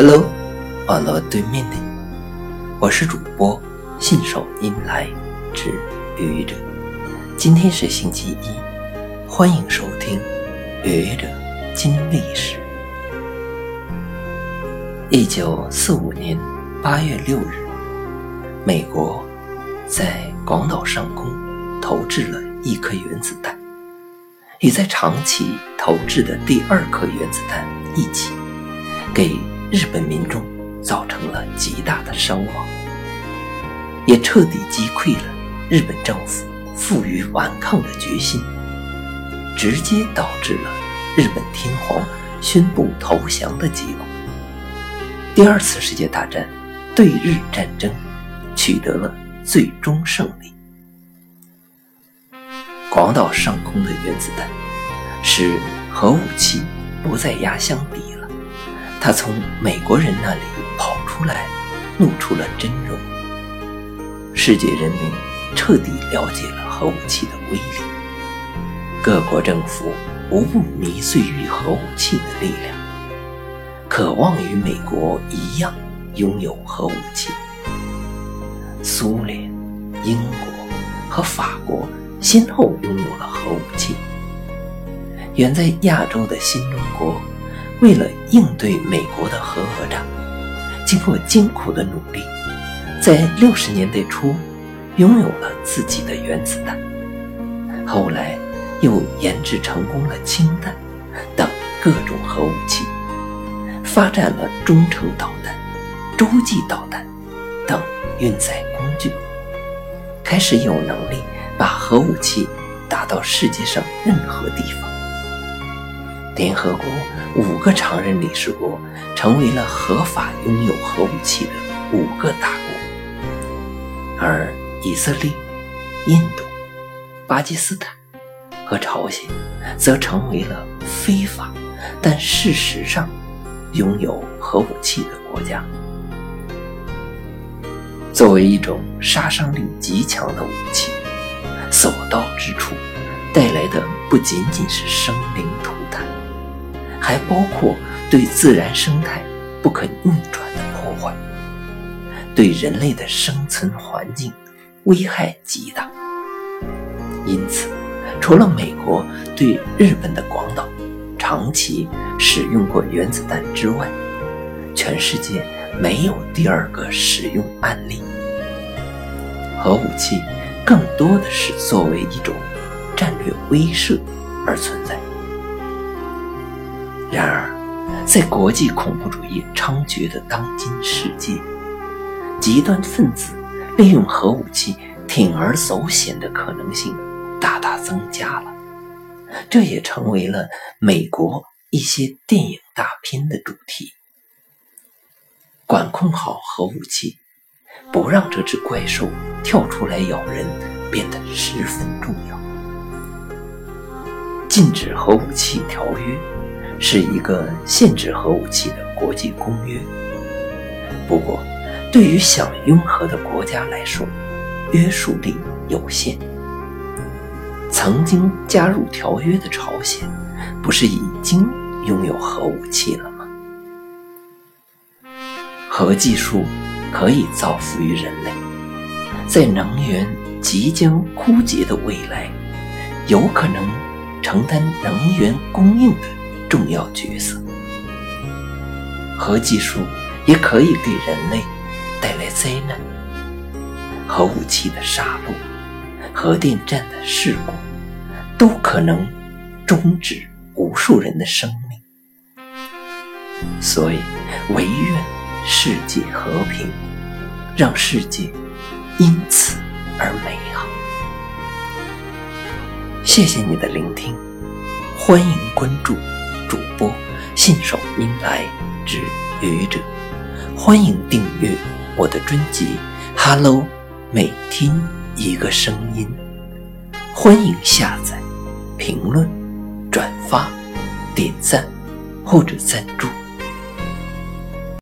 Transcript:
Hello，网络对面的你，我是主播信手拈来之愚者。今天是星期一，欢迎收听愚者金历史。一九四五年八月六日，美国在广岛上空投掷了一颗原子弹，与在长崎投掷的第二颗原子弹一起，给日本民众造成了极大的伤亡，也彻底击溃了日本政府负隅顽抗的决心，直接导致了日本天皇宣布投降的结果。第二次世界大战对日战争取得了最终胜利。广岛上空的原子弹使核武器不再压箱底。他从美国人那里跑出来，露出了真容。世界人民彻底了解了核武器的威力，各国政府无不迷醉于核武器的力量，渴望与美国一样拥有核武器。苏联、英国和法国先后拥有了核武器。远在亚洲的新中国。为了应对美国的核讹诈，经过艰苦的努力，在六十年代初拥有了自己的原子弹，后来又研制成功了氢弹等各种核武器，发展了中程导弹、洲际导弹等运载工具，开始有能力把核武器打到世界上任何地方。联合国五个常任理事国成为了合法拥有核武器的五个大国，而以色列、印度、巴基斯坦和朝鲜则成为了非法但事实上拥有核武器的国家。作为一种杀伤力极强的武器，所到之处带来的不仅仅是生灵涂。还包括对自然生态不可逆转的破坏，对人类的生存环境危害极大。因此，除了美国对日本的广岛、长崎使用过原子弹之外，全世界没有第二个使用案例。核武器更多的是作为一种战略威慑而存在。然而，在国际恐怖主义猖獗的当今世界，极端分子利用核武器铤而走险的可能性大大增加了。这也成为了美国一些电影大片的主题。管控好核武器，不让这只怪兽跳出来咬人，变得十分重要。禁止核武器条约。是一个限制核武器的国际公约。不过，对于想拥核的国家来说，约束力有限。曾经加入条约的朝鲜，不是已经拥有核武器了吗？核技术可以造福于人类，在能源即将枯竭的未来，有可能承担能源供应的。重要角色，核技术也可以给人类带来灾难。核武器的杀戮，核电站的事故，都可能终止无数人的生命。所以，唯愿世界和平，让世界因此而美好。谢谢你的聆听，欢迎关注。主播信手拈来之愚者，欢迎订阅我的专辑《Hello》，每天一个声音。欢迎下载、评论、转发、点赞或者赞助。